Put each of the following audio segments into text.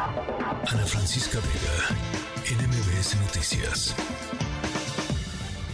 Ana Francisca Vega, NMBS Noticias.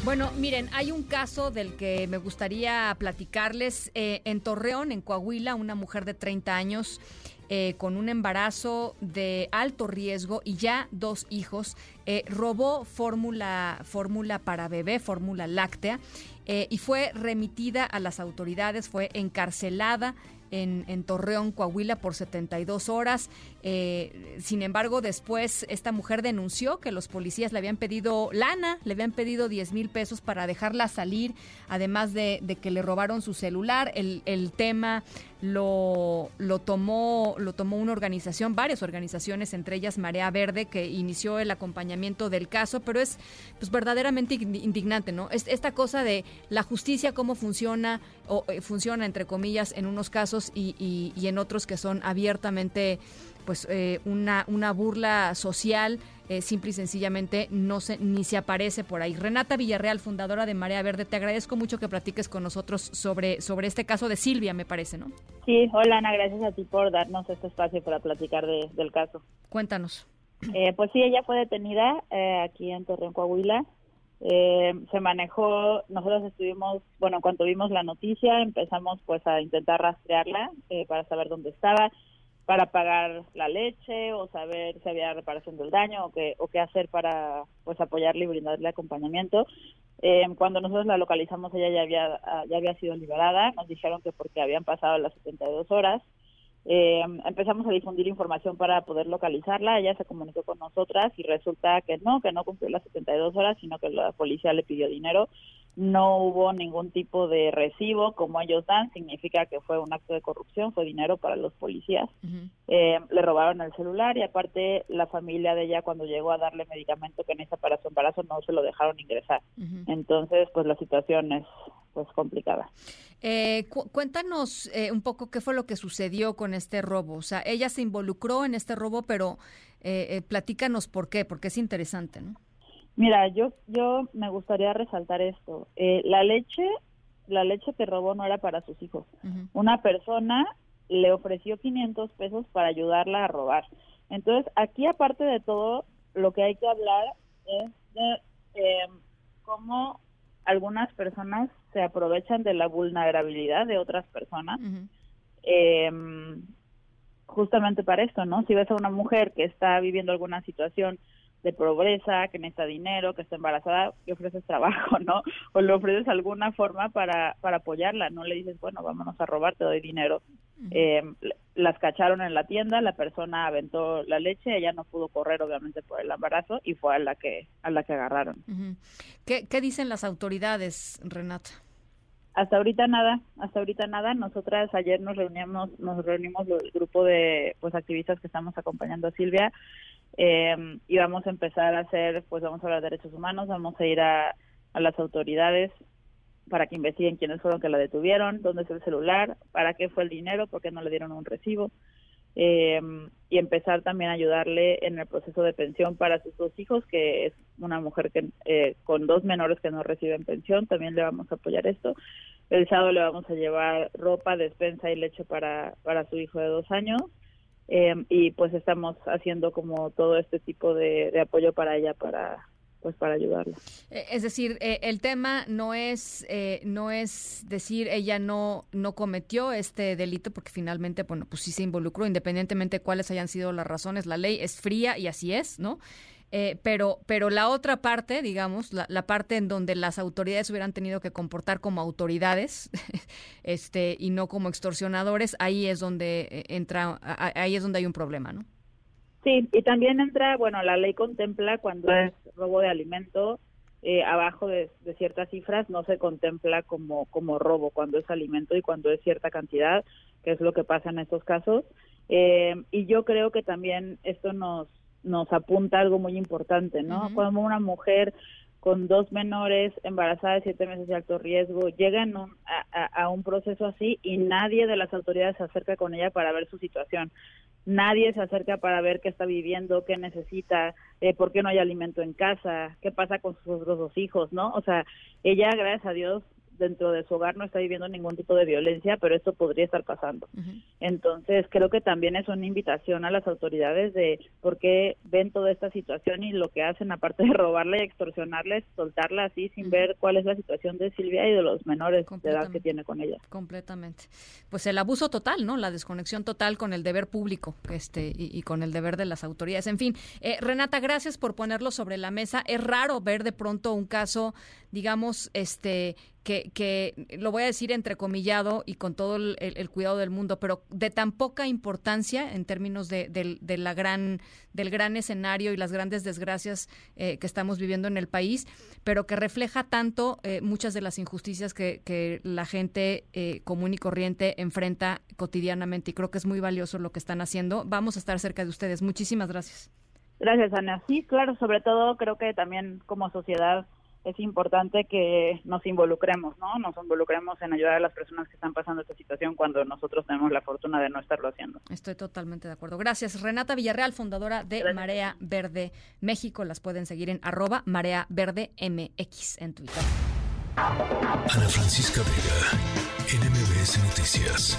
Bueno, miren, hay un caso del que me gustaría platicarles. Eh, en Torreón, en Coahuila, una mujer de 30 años eh, con un embarazo de alto riesgo y ya dos hijos, eh, robó fórmula, fórmula para bebé, fórmula láctea, y fue remitida a las autoridades, fue encarcelada en, Torreón, Coahuila, por 72 horas. Eh, sin embargo, después esta mujer denunció que los policías le habían pedido lana, le habían pedido 10 mil pesos para dejarla salir, además de, que le robaron su celular. El, el tema lo, lo, tomó, lo tomó una organización, varias organizaciones, entre ellas Marea Verde, que inició el acompañamiento del caso, pero es pues verdaderamente indignante, ¿no? esta cosa de la justicia, cómo funciona, o eh, funciona entre comillas en unos casos y, y en otros que son abiertamente pues eh, una, una burla social, eh, simple y sencillamente no se, ni se aparece por ahí. Renata Villarreal, fundadora de Marea Verde, te agradezco mucho que platiques con nosotros sobre, sobre este caso de Silvia, me parece, ¿no? Sí, hola Ana, gracias a ti por darnos este espacio para platicar del caso. Cuéntanos. Eh, pues sí, ella fue detenida aquí en Torreón, Coahuila. se manejó, nosotros estuvimos, bueno, cuando vimos la noticia empezamos pues a intentar rastrearla para saber dónde estaba para pagar la leche o saber si había reparación del daño o qué, o qué hacer para pues apoyarle y brindarle acompañamiento. Eh, cuando nosotros la localizamos ella ya había, ya había sido liberada, nos dijeron que porque habían pasado las 72 horas. Eh, empezamos a difundir información para poder localizarla, ella se comunicó con nosotras y resulta que no, que no cumplió las 72 horas, sino que la policía le pidió dinero no hubo ningún tipo de recibo como ellos dan, significa que fue un acto de corrupción, fue dinero para los policías. Eh, le robaron el celular y aparte la familia de ella cuando llegó a darle medicamento que necesita para su embarazo no se lo dejaron ingresar. Entonces, pues la situación es pues complicada. Eh, cuéntanos eh, un poco qué fue lo que sucedió con este robo. O sea, ella se involucró en este robo, pero platícanos por qué, porque es interesante, ¿no? Mira, yo yo me gustaría resaltar esto. Eh, la leche, la leche que robó no era para sus hijos. Una persona le ofreció 500 pesos para ayudarla a robar. Entonces, aquí aparte de todo, lo que hay que hablar es de eh, cómo algunas personas se aprovechan de la vulnerabilidad de otras personas. Em, justamente para esto, ¿no? Si ves a una mujer que está viviendo alguna situación de pobreza, que necesita dinero, que está embarazada, le ofreces trabajo, ¿no? O le ofreces alguna forma para, para apoyarla, no le dices, bueno, vámonos a robar, te doy dinero. Eh, las cacharon en la tienda, la persona aventó la leche, ella no pudo correr obviamente por el embarazo y fue a la que a la que agarraron. ¿Qué, ¿Qué dicen las autoridades, Renata? Hasta ahorita nada, hasta ahorita nada. Nosotras ayer nos reunimos, nos reunimos el grupo de pues activistas que estamos acompañando a Silvia eh, y vamos a empezar a hacer, pues vamos a hablar de derechos humanos, vamos a ir a, las autoridades para que investiguen quiénes fueron que la detuvieron, dónde es el celular, para qué fue el dinero, por qué no le dieron un recibo. Eh, y empezar también a ayudarle en el proceso de pensión para sus dos hijos, que es una mujer que eh, con dos menores que no reciben pensión, también le vamos a apoyar esto. El sábado le vamos a llevar ropa, despensa y leche para, para su hijo de dos años eh, y pues estamos haciendo como todo este tipo de, apoyo para ella para pues para ayudarla. Eh, es decir, eh, el tema no es no es decir ella no no cometió este delito porque finalmente bueno pues sí se involucró independientemente de cuáles hayan sido las razones. La ley es fría y así es, ¿no? Eh, pero, pero la otra parte, digamos, la, parte en donde las autoridades hubieran tenido que comportar como autoridades este, y no como extorsionadores, ahí es donde eh, entra, ahí es donde hay un problema, ¿no? Sí, y también entra, bueno, la ley contempla cuando es robo de alimento, eh, abajo de, ciertas cifras no se contempla como, como robo cuando es alimento y cuando es cierta cantidad, que es lo que pasa en estos casos. y yo creo que también esto nos, nos apunta algo muy importante, ¿no? Cuando una mujer con dos menores, embarazada de siete meses de alto riesgo, llega a, un proceso así y nadie de las autoridades se acerca con ella para ver su situación. Nadie se acerca para ver qué está viviendo, qué necesita, eh, por qué no hay alimento en casa, qué pasa con sus otros dos hijos, ¿no? O sea, ella, gracias a Dios, dentro de su hogar no está viviendo ningún tipo de violencia, pero esto podría estar pasando. Entonces, creo que también es una invitación a las autoridades de por qué ven toda esta situación y lo que hacen, aparte de robarla y extorsionarla, es soltarla así sin ver cuál es la situación de Silvia y de los menores de edad que tiene con ella. Completamente. Pues el abuso total, ¿no? La desconexión total con el deber público este y, con el deber de las autoridades. En fin, eh, Renata, gracias por ponerlo sobre la mesa. Es raro ver de pronto un caso, digamos, este que, que, lo voy a decir entrecomillado y con todo el, cuidado del mundo, pero de tan poca importancia en términos de, gran, del gran escenario y las grandes desgracias eh, que estamos viviendo en el país, pero que refleja tanto eh, muchas de las injusticias que, que la gente eh, común y corriente enfrenta cotidianamente y creo que es muy valioso lo que están haciendo. Vamos a estar cerca de ustedes. Muchísimas gracias. Gracias, Ana. Sí, claro, sobre todo creo que también como sociedad es importante que nos involucremos, ¿no? Nos involucremos en ayudar a las personas que están pasando esta situación cuando nosotros tenemos la fortuna de no estarlo haciendo. Estoy totalmente de acuerdo. Gracias. Renata Villarreal, fundadora de Marea Verde México. Las pueden seguir en arroba Marea Verde MX en Twitter. Ana Francisca Vega, NMBS Noticias.